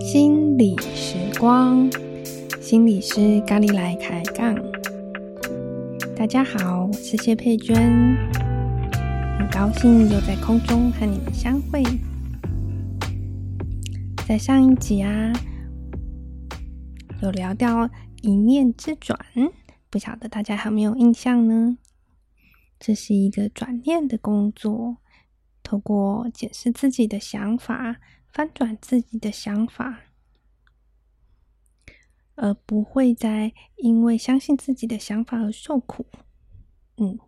心理时光，心理师咖喱来开杠。大家好，我是谢佩娟，很高兴又在空中和你们相会。在上一集啊，有聊到一念之转，不晓得大家有没有印象呢？这是一个转念的工作，透过检视自己的想法。翻转自己的想法，而不会再因为相信自己的想法而受苦。嗯，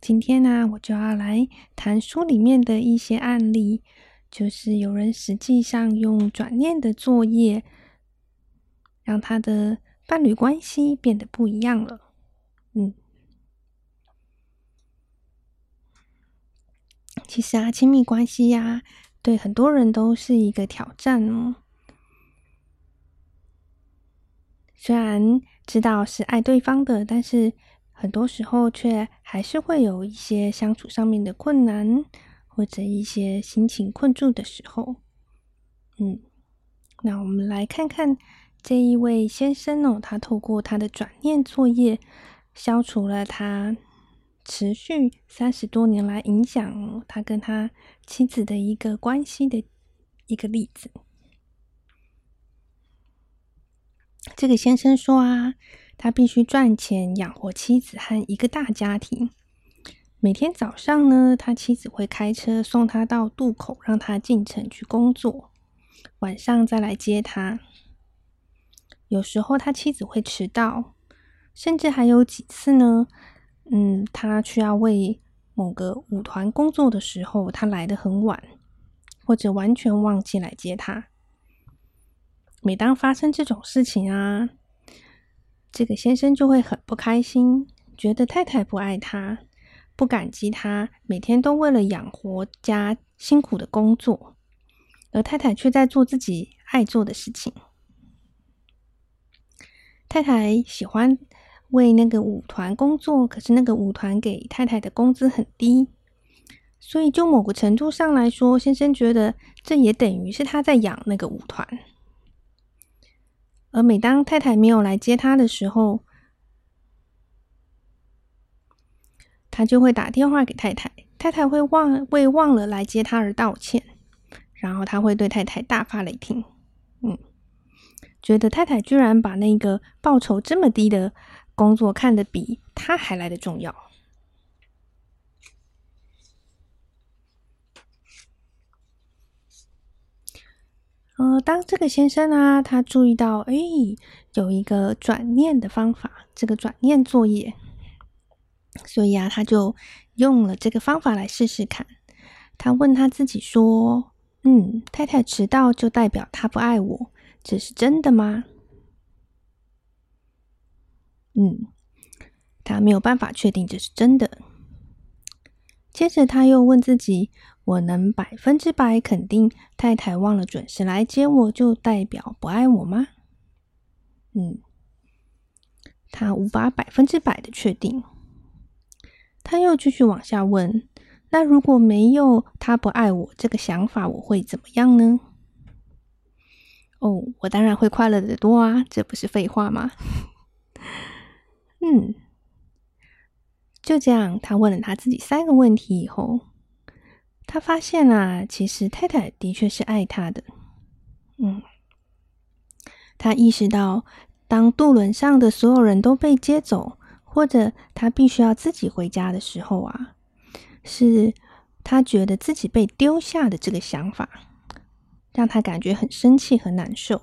今天呢，我就要来谈书里面的一些案例，就是有人实际上用转念的作业，让他的伴侣关系变得不一样了。嗯。其实啊，亲密关系呀、啊，对很多人都是一个挑战哦。虽然知道是爱对方的，但是很多时候却还是会有一些相处上面的困难，或者一些心情困住的时候。嗯，那我们来看看这一位先生哦，他透过他的转念作业，消除了他。持续三十多年来影响他跟他妻子的一个关系的一个例子。这个先生说啊，他必须赚钱养活妻子和一个大家庭。每天早上呢，他妻子会开车送他到渡口，让他进城去工作，晚上再来接他。有时候他妻子会迟到，甚至还有几次呢。嗯，他需要为某个舞团工作的时候，他来的很晚，或者完全忘记来接他。每当发生这种事情啊，这个先生就会很不开心，觉得太太不爱他，不感激他，每天都为了养活家辛苦的工作，而太太却在做自己爱做的事情。太太喜欢。为那个舞团工作，可是那个舞团给太太的工资很低，所以就某个程度上来说，先生觉得这也等于是他在养那个舞团。而每当太太没有来接他的时候，他就会打电话给太太，太太会忘为忘了来接他而道歉，然后他会对太太大发雷霆，嗯，觉得太太居然把那个报酬这么低的。工作看得比他还来得重要。呃，当这个先生啊，他注意到，哎，有一个转念的方法，这个转念作业，所以啊，他就用了这个方法来试试看。他问他自己说：“嗯，太太迟到就代表他不爱我，这是真的吗？”嗯，他没有办法确定这是真的。接着他又问自己：“我能百分之百肯定太太忘了准时来接我，就代表不爱我吗？”嗯，他无法百分之百的确定。他又继续往下问：“那如果没有他不爱我这个想法，我会怎么样呢？”哦，我当然会快乐的多啊，这不是废话吗？嗯，就这样，他问了他自己三个问题以后，他发现啊，其实太太的确是爱他的。嗯，他意识到，当渡轮上的所有人都被接走，或者他必须要自己回家的时候啊，是他觉得自己被丢下的这个想法，让他感觉很生气和难受。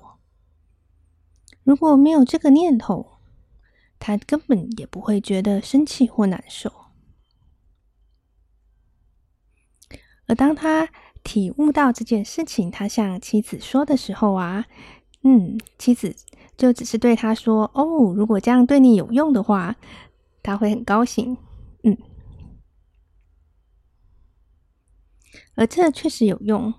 如果没有这个念头，他根本也不会觉得生气或难受，而当他体悟到这件事情，他向妻子说的时候啊，嗯，妻子就只是对他说：“哦，如果这样对你有用的话，他会很高兴。”嗯，而这确实有用。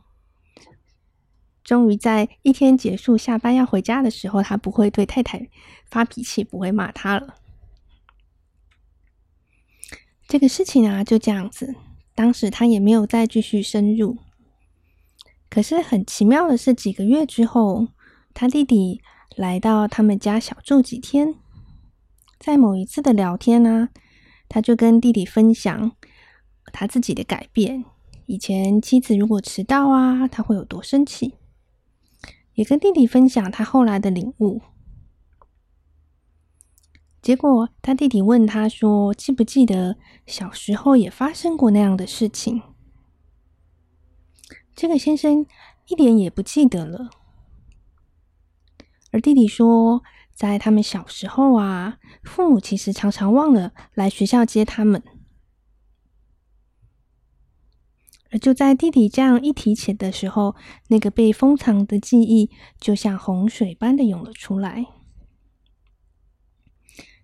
终于在一天结束，下班要回家的时候，他不会对太太发脾气，不会骂他了。这个事情啊，就这样子。当时他也没有再继续深入。可是很奇妙的是，几个月之后，他弟弟来到他们家小住几天。在某一次的聊天呢，他就跟弟弟分享他自己的改变。以前妻子如果迟到啊，他会有多生气，也跟弟弟分享他后来的领悟。结果他弟弟问他说：“记不记得小时候也发生过那样的事情？”这个先生一点也不记得了。而弟弟说，在他们小时候啊，父母其实常常忘了来学校接他们。而就在弟弟这样一提起的时候，那个被封藏的记忆就像洪水般的涌了出来。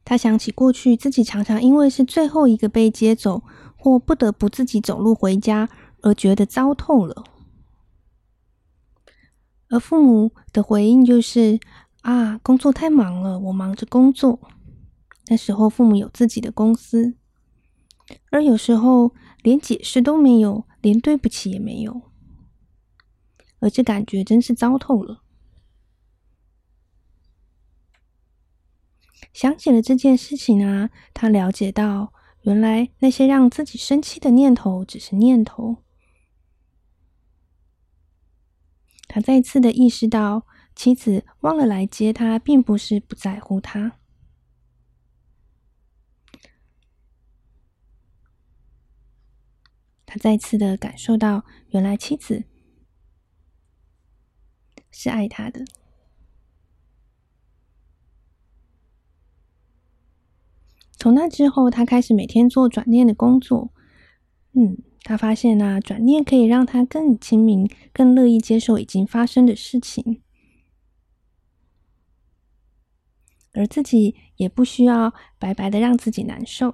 他想起过去自己常常因为是最后一个被接走，或不得不自己走路回家，而觉得糟透了。而父母的回应就是：“啊，工作太忙了，我忙着工作。”那时候父母有自己的公司，而有时候连解释都没有。连对不起也没有，而这感觉真是糟透了。想起了这件事情啊，他了解到，原来那些让自己生气的念头只是念头。他再次的意识到，妻子忘了来接他，并不是不在乎他。他再次的感受到，原来妻子是爱他的。从那之后，他开始每天做转念的工作。嗯，他发现啊，转念可以让他更清明、更乐意接受已经发生的事情，而自己也不需要白白的让自己难受。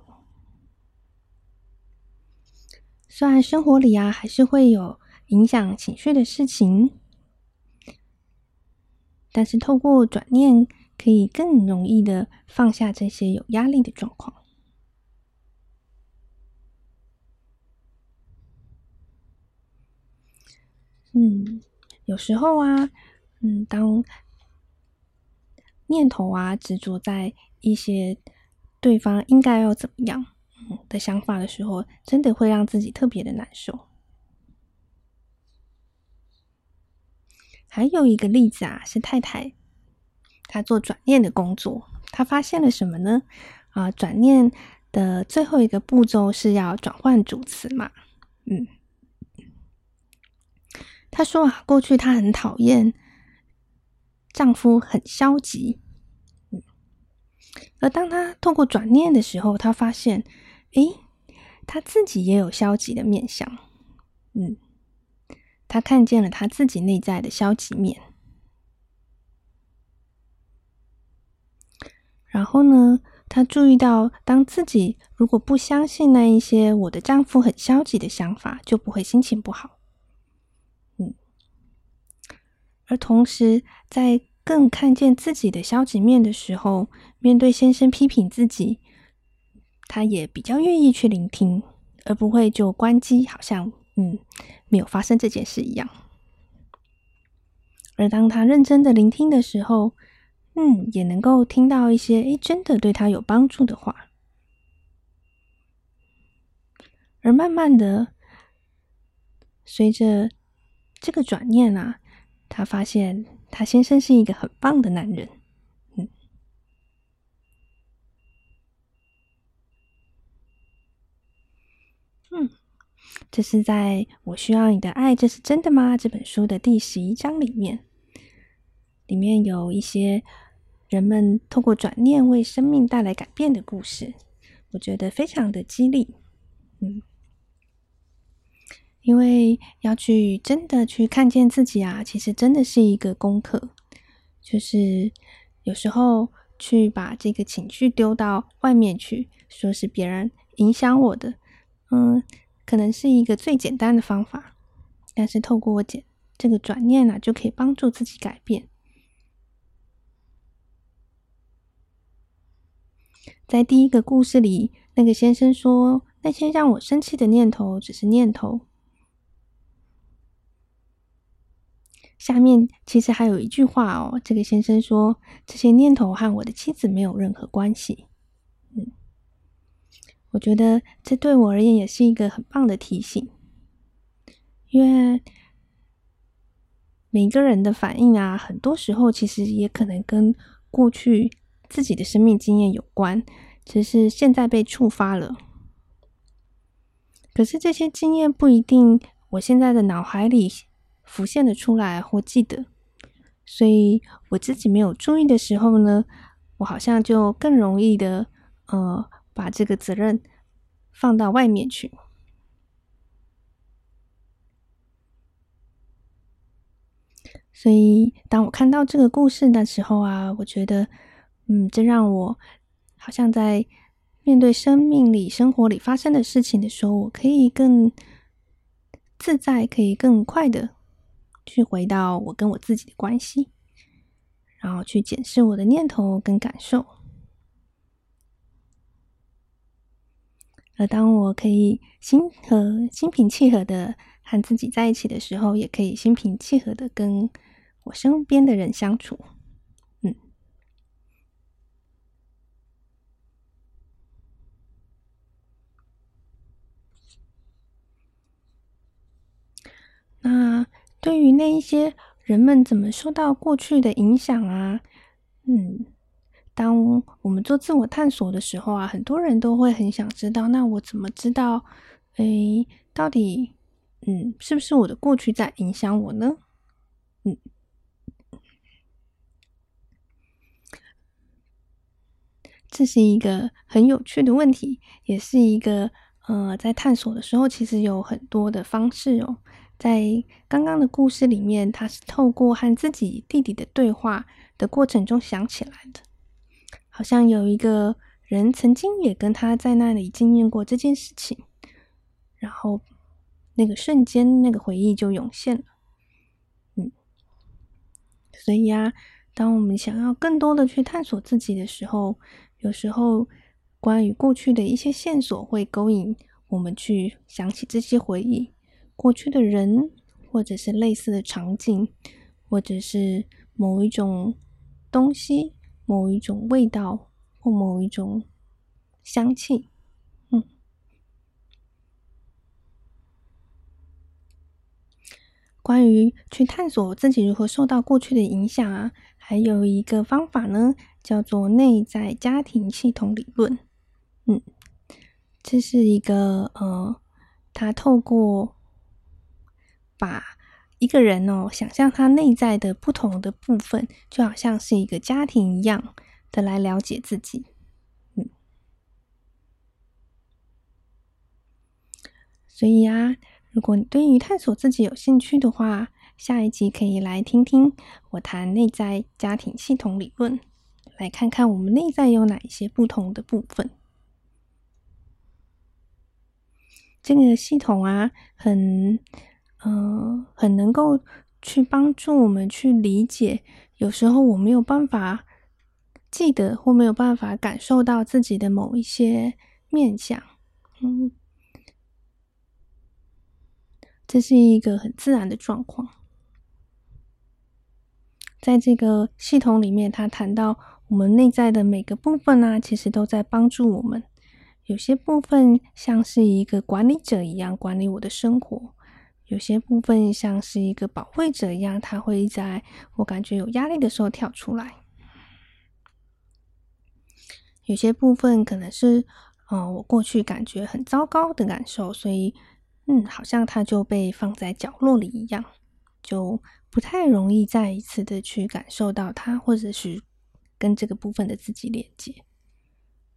虽然生活里啊，还是会有影响情绪的事情，但是透过转念，可以更容易的放下这些有压力的状况。嗯，有时候啊，嗯，当念头啊执着在一些对方应该要怎么样。的想法的时候，真的会让自己特别的难受。还有一个例子啊，是太太她做转念的工作，她发现了什么呢？啊，转念的最后一个步骤是要转换主词嘛。嗯，她说啊，过去她很讨厌丈夫很消极。嗯，而当她透过转念的时候，她发现。诶，他自己也有消极的面相，嗯，他看见了他自己内在的消极面，然后呢，他注意到，当自己如果不相信那一些我的丈夫很消极的想法，就不会心情不好，嗯，而同时在更看见自己的消极面的时候，面对先生批评自己。他也比较愿意去聆听，而不会就关机，好像嗯没有发生这件事一样。而当他认真的聆听的时候，嗯，也能够听到一些诶真的对他有帮助的话。而慢慢的，随着这个转念啊，他发现他先生是一个很棒的男人。嗯，这是在我需要你的爱，这是真的吗？这本书的第十一章里面，里面有一些人们透过转念为生命带来改变的故事，我觉得非常的激励。嗯，因为要去真的去看见自己啊，其实真的是一个功课，就是有时候去把这个情绪丢到外面去，说是别人影响我的。嗯，可能是一个最简单的方法，但是透过我简这个转念呢、啊，就可以帮助自己改变。在第一个故事里，那个先生说，那些让我生气的念头只是念头。下面其实还有一句话哦，这个先生说，这些念头和我的妻子没有任何关系。嗯，我觉得这对我而言也是一个很棒的提醒，因为每个人的反应啊，很多时候其实也可能跟过去自己的生命经验有关，只是现在被触发了。可是这些经验不一定，我现在的脑海里。浮现的出来或记得，所以我自己没有注意的时候呢，我好像就更容易的呃把这个责任放到外面去。所以当我看到这个故事的时候啊，我觉得嗯，这让我好像在面对生命里、生活里发生的事情的时候，我可以更自在，可以更快的。去回到我跟我自己的关系，然后去检视我的念头跟感受。而当我可以心和心平气和的和自己在一起的时候，也可以心平气和的跟我身边的人相处。嗯，那。对于那一些人们怎么受到过去的影响啊，嗯，当我们做自我探索的时候啊，很多人都会很想知道，那我怎么知道，诶，到底，嗯，是不是我的过去在影响我呢？嗯，这是一个很有趣的问题，也是一个，呃，在探索的时候，其实有很多的方式哦。在刚刚的故事里面，他是透过和自己弟弟的对话的过程中想起来的，好像有一个人曾经也跟他在那里经验过这件事情，然后那个瞬间，那个回忆就涌现了。嗯，所以啊，当我们想要更多的去探索自己的时候，有时候关于过去的一些线索会勾引我们去想起这些回忆。过去的人，或者是类似的场景，或者是某一种东西、某一种味道或某一种香气，嗯。关于去探索自己如何受到过去的影响啊，还有一个方法呢，叫做内在家庭系统理论。嗯，这是一个呃，他透过把一个人哦，想象他内在的不同的部分，就好像是一个家庭一样的来了解自己。嗯，所以啊，如果你对于探索自己有兴趣的话，下一集可以来听听我谈内在家庭系统理论，来看看我们内在有哪一些不同的部分。这个系统啊，很。嗯，很能够去帮助我们去理解，有时候我没有办法记得或没有办法感受到自己的某一些面向。嗯，这是一个很自然的状况。在这个系统里面，他谈到我们内在的每个部分啊，其实都在帮助我们。有些部分像是一个管理者一样管理我的生活。有些部分像是一个保卫者一样，他会在我感觉有压力的时候跳出来。有些部分可能是，嗯、我过去感觉很糟糕的感受，所以，嗯，好像它就被放在角落里一样，就不太容易再一次的去感受到它，或者是跟这个部分的自己连接。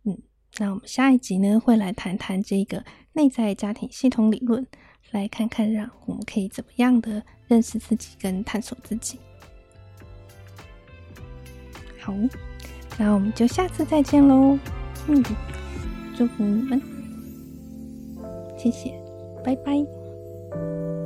嗯，那我们下一集呢，会来谈谈这个内在家庭系统理论。来看看，让我们可以怎么样的认识自己跟探索自己。好，那我们就下次再见喽。嗯，祝福你们，谢谢，拜拜。